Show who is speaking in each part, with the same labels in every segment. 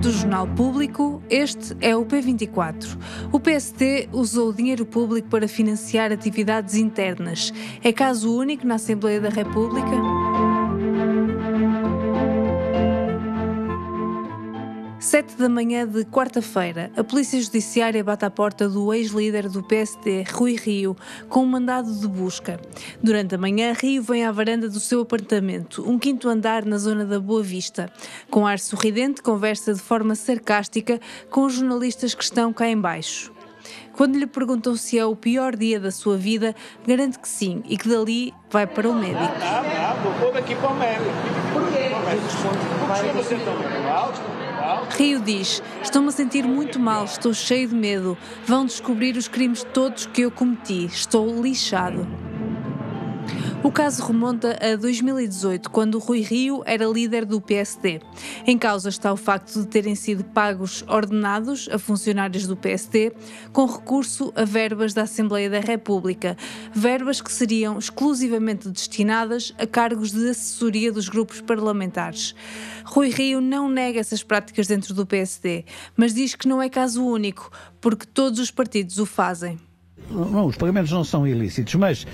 Speaker 1: Do Jornal Público, este é o P24. O PST usou o dinheiro público para financiar atividades internas. É caso único na Assembleia da República? Sete da manhã de quarta-feira, a Polícia Judiciária bate à porta do ex-líder do PSD, Rui Rio, com um mandado de busca. Durante a manhã, Rio vem à varanda do seu apartamento, um quinto andar na zona da Boa Vista. Com ar sorridente, conversa de forma sarcástica com os jornalistas que estão cá embaixo. Quando lhe perguntam se é o pior dia da sua vida, garante que sim e que dali vai para o médico.
Speaker 2: Não, não, vou daqui para o médico. Porquê? Porque você está muito alto.
Speaker 1: Rio diz: Estou-me a sentir muito mal, estou cheio de medo. Vão descobrir os crimes todos que eu cometi. Estou lixado. O caso remonta a 2018, quando Rui Rio era líder do PSD. Em causa está o facto de terem sido pagos ordenados a funcionários do PSD com recurso a verbas da Assembleia da República, verbas que seriam exclusivamente destinadas a cargos de assessoria dos grupos parlamentares. Rui Rio não nega essas práticas dentro do PSD, mas diz que não é caso único, porque todos os partidos o fazem.
Speaker 3: Não, os pagamentos não são ilícitos, mas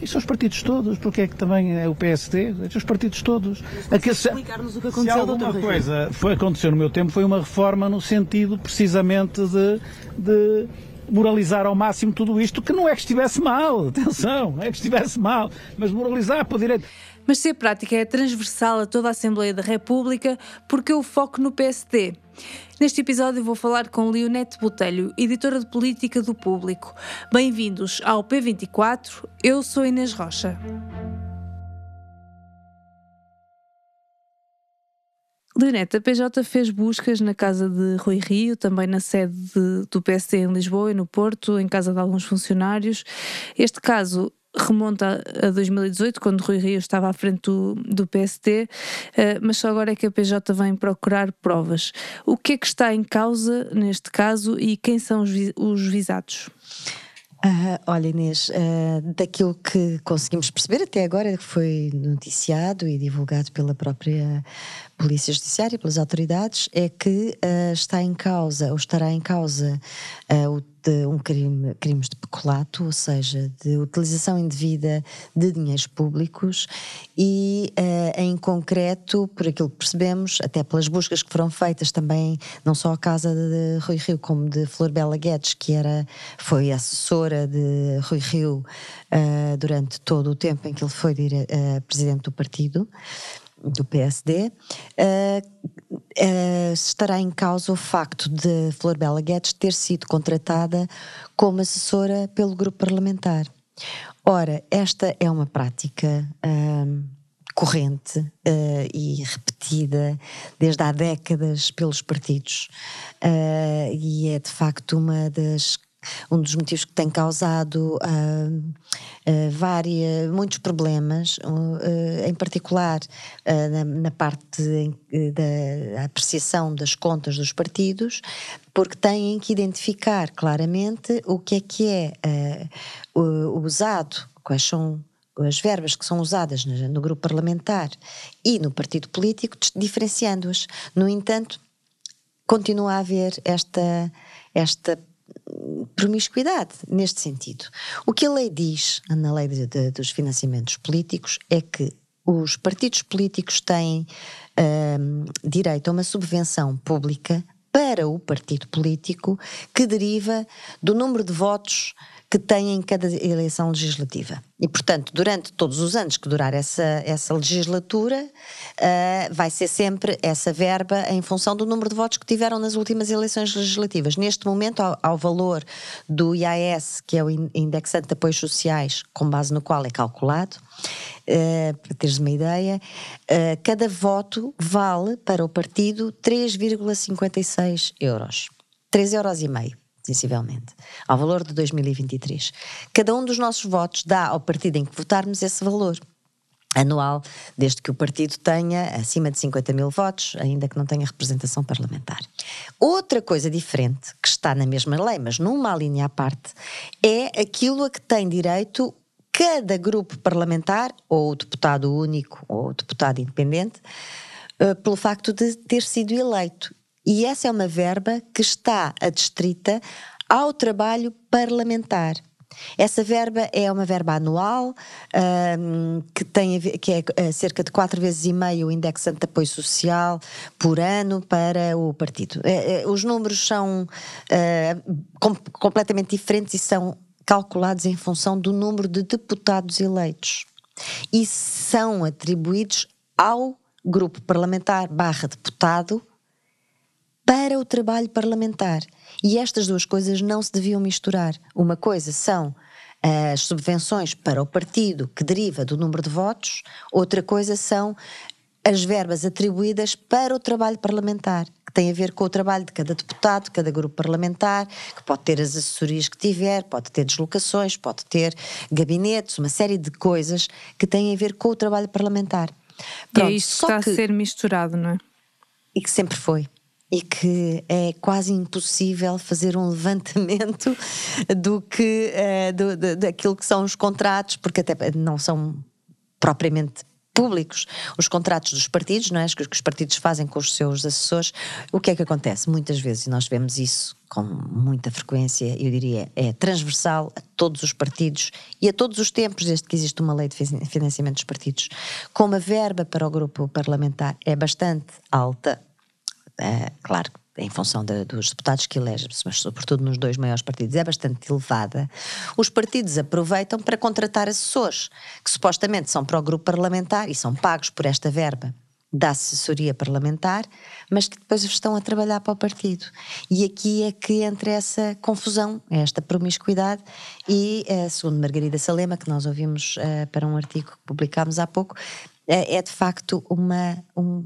Speaker 3: e são os partidos todos, porque é que também é o PSD, os partidos todos.
Speaker 4: Aqui, se, explicar-nos o que aconteceu,
Speaker 3: se alguma coisa foi acontecer no meu tempo, foi uma reforma no sentido precisamente de, de moralizar ao máximo tudo isto, que não é que estivesse mal, atenção, não é que estivesse mal, mas moralizar para o direito.
Speaker 1: Mas se a prática é transversal a toda a Assembleia da República, porque eu foco no PSD? Neste episódio vou falar com Leonete Botelho, editora de política do Público. Bem-vindos ao P24, eu sou Inês Rocha. Leonete, a PJ fez buscas na casa de Rui Rio, também na sede de, do PSD em Lisboa e no Porto, em casa de alguns funcionários. Este caso remonta a 2018, quando Rui Rio estava à frente do, do PST, eh, mas só agora é que a PJ vem procurar provas. O que é que está em causa neste caso e quem são os, os visados?
Speaker 4: Uh, olha, Inês, uh, daquilo que conseguimos perceber até agora, que foi noticiado e divulgado pela própria Polícia Judiciária, pelas autoridades, é que uh, está em causa, ou estará em causa, o de um crime, crimes de peculato, ou seja, de utilização indevida de dinheiros públicos e, uh, em concreto, por aquilo que percebemos, até pelas buscas que foram feitas também, não só à casa de Rui Rio, como de Flor Bela Guedes, que era, foi assessora de Rui Rio uh, durante todo o tempo em que ele foi dire, uh, presidente do partido do PSD, uh, uh, estará em causa o facto de Flor Bela Guedes ter sido contratada como assessora pelo grupo parlamentar. Ora, esta é uma prática uh, corrente e repetida desde há décadas pelos partidos e é de facto uma das um dos motivos que tem causado uh, uh, várias, muitos problemas, uh, em particular na, na, parte da apreciação das contas dos partidos, porque têm que identificar claramente o que é que é usado, quais são as verbas que são usadas no, no grupo parlamentar e no partido político, diferenciando-as. No entanto, continua a haver esta, esta promiscuidade neste sentido. O que a lei diz, na lei de, de, dos financiamentos políticos, é que os partidos políticos têm um, direito a uma subvenção pública para o partido político que deriva do número de votos que têm em cada eleição legislativa. E, portanto, durante todos os anos que durar essa, essa legislatura, uh, vai ser sempre essa verba em função do número de votos que tiveram nas últimas eleições legislativas. Neste momento, ao, ao valor do IAS, que é o Indexante de Apoios Sociais, com base no qual é calculado, uh, para teres uma ideia, uh, cada voto vale para o partido 3,56 euros. 3,5 euros. Sensivelmente, ao valor de 2023. Cada um dos nossos votos dá ao partido em que votarmos esse valor anual, desde que o partido tenha acima de 50 mil votos, ainda que não tenha representação parlamentar. Outra coisa diferente, que está na mesma lei, mas numa linha à parte, é aquilo a que tem direito cada grupo parlamentar, ou deputado único, ou deputado independente, eh, pelo facto de ter sido eleito E essa é uma verba que está adstrita ao trabalho parlamentar. Essa verba é uma verba anual, um, que, tem que é uh, cerca de quatro vezes e meio o indexante de apoio social por ano para o partido. Uh, uh, os números são com, completamente diferentes e são calculados em função do número de deputados eleitos e são atribuídos ao grupo parlamentar barra deputado para o trabalho parlamentar. E estas duas coisas não se deviam misturar. Uma coisa são as subvenções para o partido que deriva do número de votos, outra coisa são as verbas atribuídas para o trabalho parlamentar, que tem a ver com o trabalho de cada deputado, de cada grupo parlamentar, que pode ter as assessorias que tiver, pode ter deslocações, pode ter gabinetes, uma série de coisas que têm a ver com o trabalho parlamentar.
Speaker 1: Pronto, e é isto está que, a ser misturado, não é?
Speaker 4: E que sempre foi e que é quase impossível fazer um levantamento do que uh, do, do, daquilo que são os contratos, porque até não são propriamente públicos os contratos dos partidos, não é? que os partidos fazem com os seus assessores. O que é que acontece? Muitas vezes, e nós vemos isso com muita frequência, eu diria, é transversal a todos os partidos e a todos os tempos, desde que existe uma lei de financiamento dos partidos. Como a verba para o grupo parlamentar é bastante alta, é, claro, em função de, dos deputados que elegem, mas sobretudo nos dois maiores partidos, é bastante elevada, os partidos aproveitam para contratar assessores, que supostamente são para o grupo parlamentar e são pagos por esta verba da assessoria parlamentar, mas que depois estão a trabalhar para o partido. E aqui é que entra essa confusão, esta promiscuidade, e eh, segundo Margarida Salema, que nós ouvimos uh, para um artigo que publicámos há pouco, é, é de facto uma, um,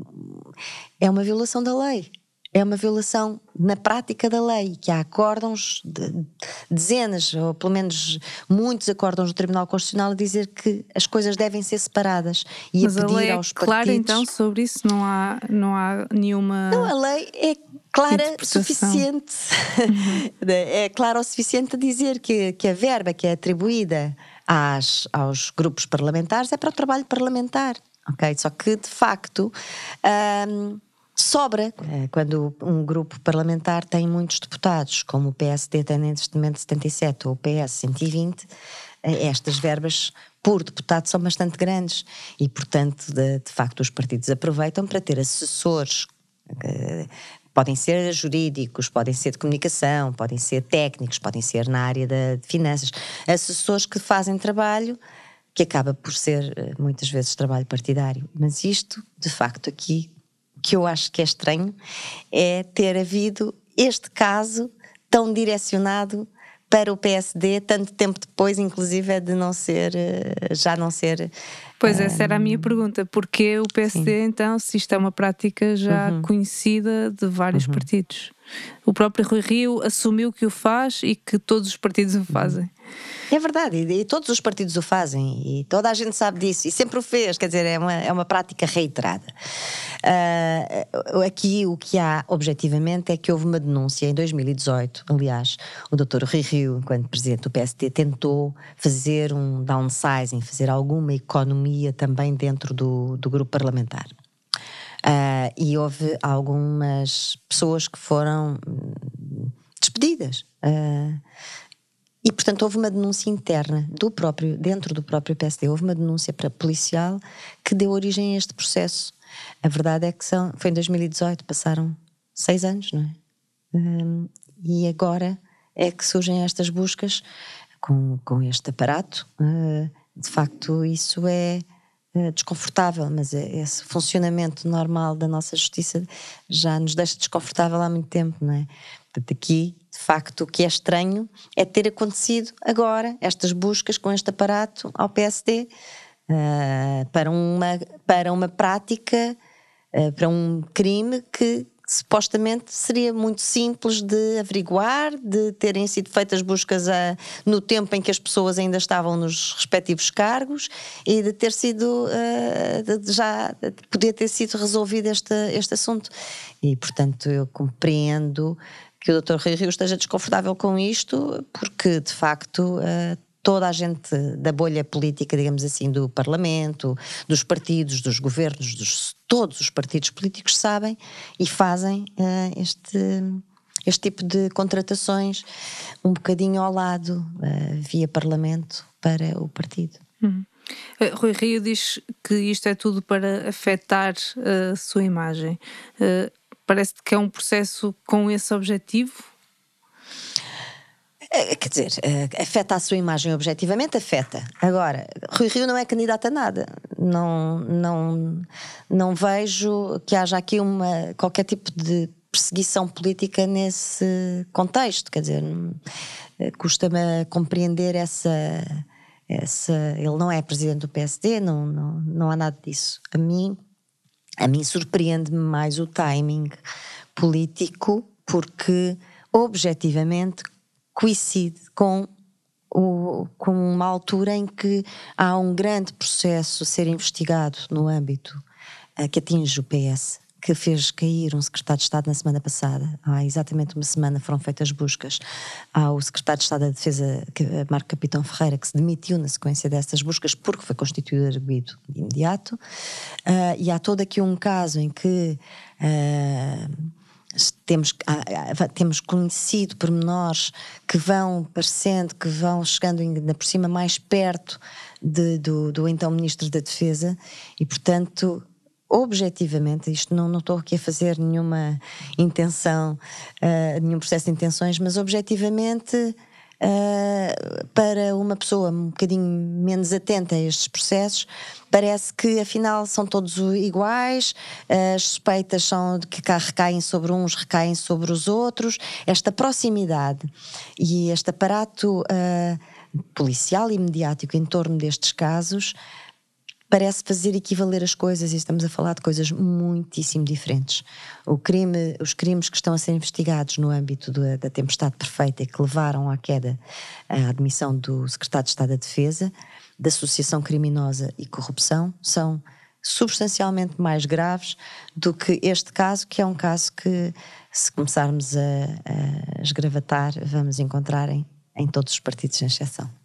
Speaker 4: é uma violação da lei. É uma violação na prática da lei, que há acórdãos, de, dezenas, ou pelo menos muitos acórdãos do Tribunal Constitucional a dizer que as coisas devem ser separadas e
Speaker 1: Mas
Speaker 4: a pedir
Speaker 1: a lei é
Speaker 4: aos
Speaker 1: clara,
Speaker 4: partidos.
Speaker 1: então, sobre isso não há, não há nenhuma.
Speaker 4: Não, a lei é clara o suficiente. Uhum. é clara o suficiente a dizer que, que a verba que é atribuída às, aos grupos parlamentares é para o trabalho parlamentar ok? Só que, de facto, um, sobra eh, quando um grupo parlamentar tem muitos deputados, como o PSD tem neste momento 77 ou o PS 120, eh, estas verbas por deputado são bastante grandes e, portanto, de, de facto, os partidos aproveitam para ter assessores. Eh, podem ser jurídicos, podem ser de comunicação, podem ser técnicos, podem ser na área de finanças, assessores que fazem trabalho que acaba por ser eh, muitas vezes trabalho partidário. Mas isto, de facto, aqui, que eu acho que é estranho, é ter havido este caso tão direcionado para o PSD tanto tempo depois, inclusive, é de não ser, eh, já não ser.
Speaker 1: Pois, essa era a minha pergunta. Porquê o PSD, sim. então, se isto é uma prática já uhum. conhecida de vários uhum. partidos? O próprio Rui Rio assumiu que o faz e que todos os partidos o fazem. Uhum.
Speaker 4: É verdade, e, e, todos os partidos o fazem, e toda a gente sabe disso, e sempre o fez, quer dizer, é uma, é uma prática reiterada. Uh, aqui o que há objetivamente é que houve uma denúncia em 2018, aliás, o Dr. Rui Rio, enquanto presidente do PST, tentou fazer um downsizing, fazer alguma economia também dentro do, do grupo parlamentar. Uh, e houve algumas pessoas que foram despedidas. Uh, e, portanto, houve uma denúncia interna do próprio, dentro do próprio PSD, houve uma denúncia policial que deu origem a este processo. A verdade é que são, foi em 2018, passaram seis anos, não é? Um, e agora é que surgem estas buscas com, com este aparato. Uh, de facto, isso é uh, desconfortável, mas é, esse funcionamento normal da nossa justiça já nos deixa desconfortável há muito tempo, não é? Portanto, aqui de facto, o que é estranho é ter acontecido agora estas buscas com este aparato ao PSD uh, ah, para, uma, para uma prática, uh, para um crime que supostamente seria muito simples de averiguar, de terem sido feitas buscas a, no tempo em que as pessoas ainda estavam nos respectivos cargos e de ter sido uh, de já de poder ter sido resolvido este, este assunto. E portanto eu compreendo que o Dr. Rui Rio esteja desconfortável com isto, porque de facto uh, toda a gente da bolha política, digamos assim, do Parlamento, dos partidos, dos governos, dos, todos os partidos políticos sabem e fazem uh, este, este tipo de contratações um bocadinho ao lado, uh, via Parlamento, para o partido.
Speaker 1: Uhum. Uh, Rui Rio diz que isto é tudo para afetar a sua imagem. Parece que é um processo com esse objetivo?
Speaker 4: É, quer dizer, é, afeta a sua imagem objetivamente? Afeta. Agora, Rui Rio não é candidato a nada. Não, não, não vejo que haja aqui uma, qualquer tipo de perseguição política nesse contexto. Quer dizer, custa-me compreender essa, essa. Ele não é presidente do PSD, não, não, não há nada disso. A mim, a mim surpreende-me mais o timing político, porque objetivamente coincide com, o, com uma altura em que há um grande processo a ser investigado no âmbito uh, que atinge o PS, que fez cair um secretário de Estado na semana passada. Há exatamente uma semana foram feitas buscas ao secretário de Estado da Defesa, Marco Capitão Ferreira, que se demitiu na sequência dessas buscas porque foi constituído arguido de imediato. Uh, e há todo aqui um caso em que. Uh, temos, temos conhecido pormenores que vão parecendo, que vão chegando ainda por cima mais perto de, do, do então Ministro da Defesa e, portanto, objetivamente, isto não, não estou aqui a fazer nenhuma intenção, uh, nenhum processo de intenções, mas objetivamente uh, para uma pessoa um bocadinho menos atenta a estes processos, parece que afinal são todos iguais, as suspeitas são de que recaem sobre uns, recaem sobre os outros. Esta proximidade e este aparato uh, policial e mediático em torno destes casos parece fazer equivaler as coisas e estamos a falar de coisas muitíssimo diferentes. O crime, os crimes que estão a ser investigados no âmbito da, da tempestade perfeita e que levaram à queda, à admissão do secretário de Estado da Defesa, da associação criminosa e corrupção, são substancialmente mais graves do que este caso, que é um caso que, se começarmos a, a esgravatar, vamos encontrar em, em todos os partidos, sem exceção.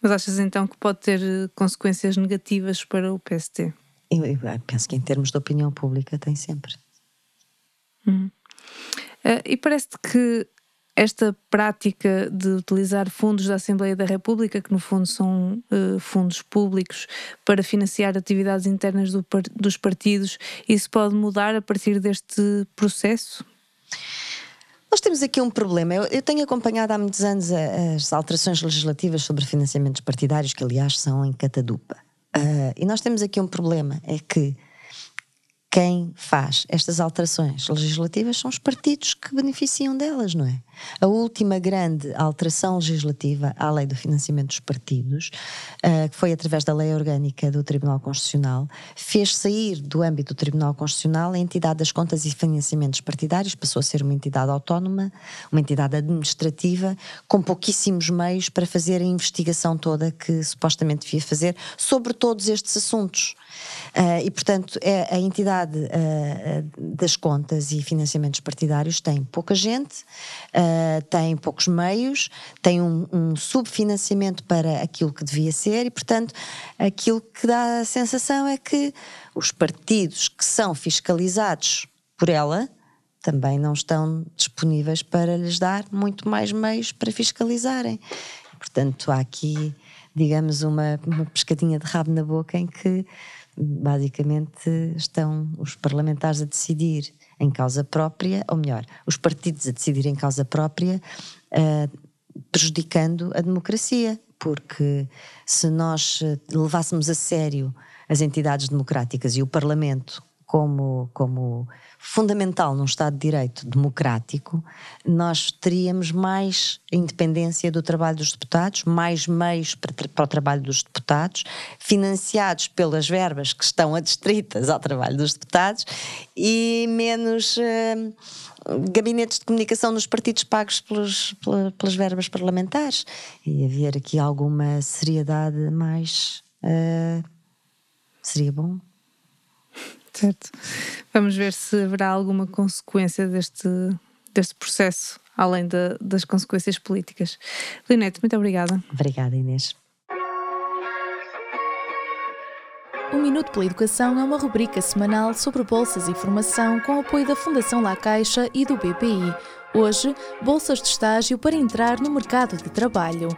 Speaker 1: Mas achas então que pode ter eh, consequências negativas para o PST?
Speaker 4: Eu, eu penso que em termos de opinião pública tem sempre.
Speaker 1: Hum. Uh, e parece-te que esta prática de utilizar fundos da Assembleia da República, que no fundo são uh, fundos públicos, para financiar atividades internas do, dos partidos, isso pode mudar a partir deste processo?
Speaker 4: Nós temos aqui um problema. Eu, eu, tenho acompanhado há muitos anos as alterações legislativas sobre financiamentos partidários, que aliás são em catadupa. Uh, e nós temos aqui um problema: é que quem faz estas alterações legislativas são os partidos que beneficiam delas, não é? A última grande alteração legislativa à lei do financiamento dos partidos, uh, que foi através da lei orgânica do Tribunal Constitucional, fez sair do âmbito do Tribunal Constitucional a entidade das contas e financiamentos partidários, passou a ser uma entidade autónoma, uma entidade administrativa, com pouquíssimos meios para fazer a investigação toda que supostamente devia fazer sobre todos estes assuntos. Uh, e, portanto, é a entidade uh, das contas e financiamentos partidários tem pouca gente, uh, tem poucos meios, tem um, um, subfinanciamento para aquilo que devia ser e, portanto, aquilo que dá a sensação é que os partidos que são fiscalizados por ela também não estão disponíveis para lhes dar muito mais meios para fiscalizarem. Portanto, há aqui, digamos, uma, uma pescadinha de rabo na boca em que basicamente estão os parlamentares a decidir em causa própria, ou melhor, os partidos a decidir em causa própria, uh, prejudicando a democracia, porque se nós eh, levássemos a sério as entidades democráticas e o Parlamento como, como fundamental num Estado de Direito democrático, nós teríamos mais independência do trabalho dos deputados, mais meios para, para, o trabalho dos deputados, financiados pelas verbas que estão adstritas ao trabalho dos deputados e menos. Uh, gabinetes de comunicação nos partidos pagos pelos, pelas verbas parlamentares e haver aqui alguma seriedade mais uh, seria bom.
Speaker 1: Certo. Vamos ver se haverá alguma consequência deste, deste processo além de, das consequências políticas. Leonete, muito obrigada.
Speaker 4: Obrigada, Inês.
Speaker 5: O Minuto pela Educação é uma rubrica semanal sobre bolsas e formação com apoio da Fundação La Caixa e do BPI. Hoje, bolsas de estágio para entrar no mercado de trabalho.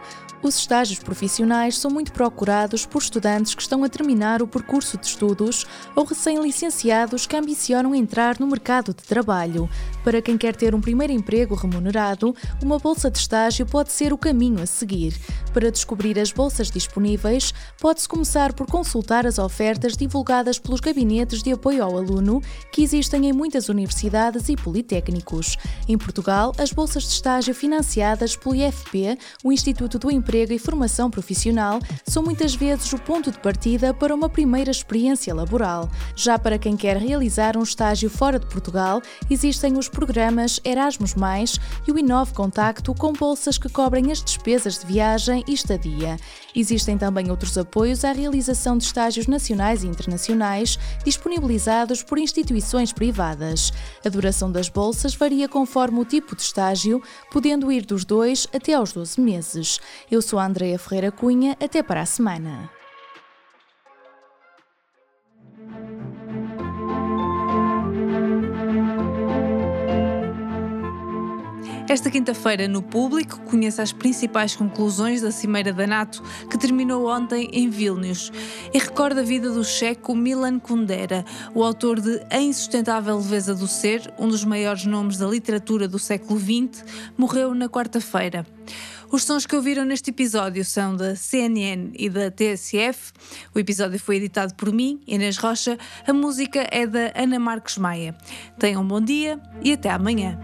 Speaker 5: Os estágios profissionais são muito procurados por estudantes que estão a terminar o percurso de estudos ou recém-licenciados que ambicionam entrar no mercado de trabalho. Para quem quer ter um primeiro emprego remunerado, uma bolsa de estágio pode ser o caminho a seguir. Para descobrir as bolsas disponíveis, pode-se começar por consultar as ofertas divulgadas pelos gabinetes de apoio ao aluno que existem em muitas universidades e politécnicos. Em Portugal, as bolsas de estágio financiadas pelo IFP, o Instituto do Emprego emprego e formação profissional são muitas vezes o ponto de partida para uma primeira experiência laboral. Já para quem quer realizar um estágio fora de Portugal, existem os programas Erasmus, e o Inove Contacto com bolsas que cobrem as despesas de viagem e estadia. Existem também outros apoios à realização de estágios nacionais e internacionais disponibilizados por instituições privadas. A duração das bolsas varia conforme o tipo de estágio, podendo ir dos 2 até aos 12 meses. Eu sou a Andreia Ferreira Cunha, até para a semana.
Speaker 1: Esta quinta-feira, no público, conheça as principais conclusões da Cimeira da NATO, que terminou ontem em Vilnius, e recorda a vida do checo Milan Kundera, o autor de A Insustentável Leveza do Ser, um dos maiores nomes da literatura do século XX, morreu na quarta-feira. Os sons que ouviram neste episódio são da CNN e da TSF. O episódio foi editado por mim, Inês Rocha. A música é da Ana Marques Maia. Tenham um bom dia e até amanhã.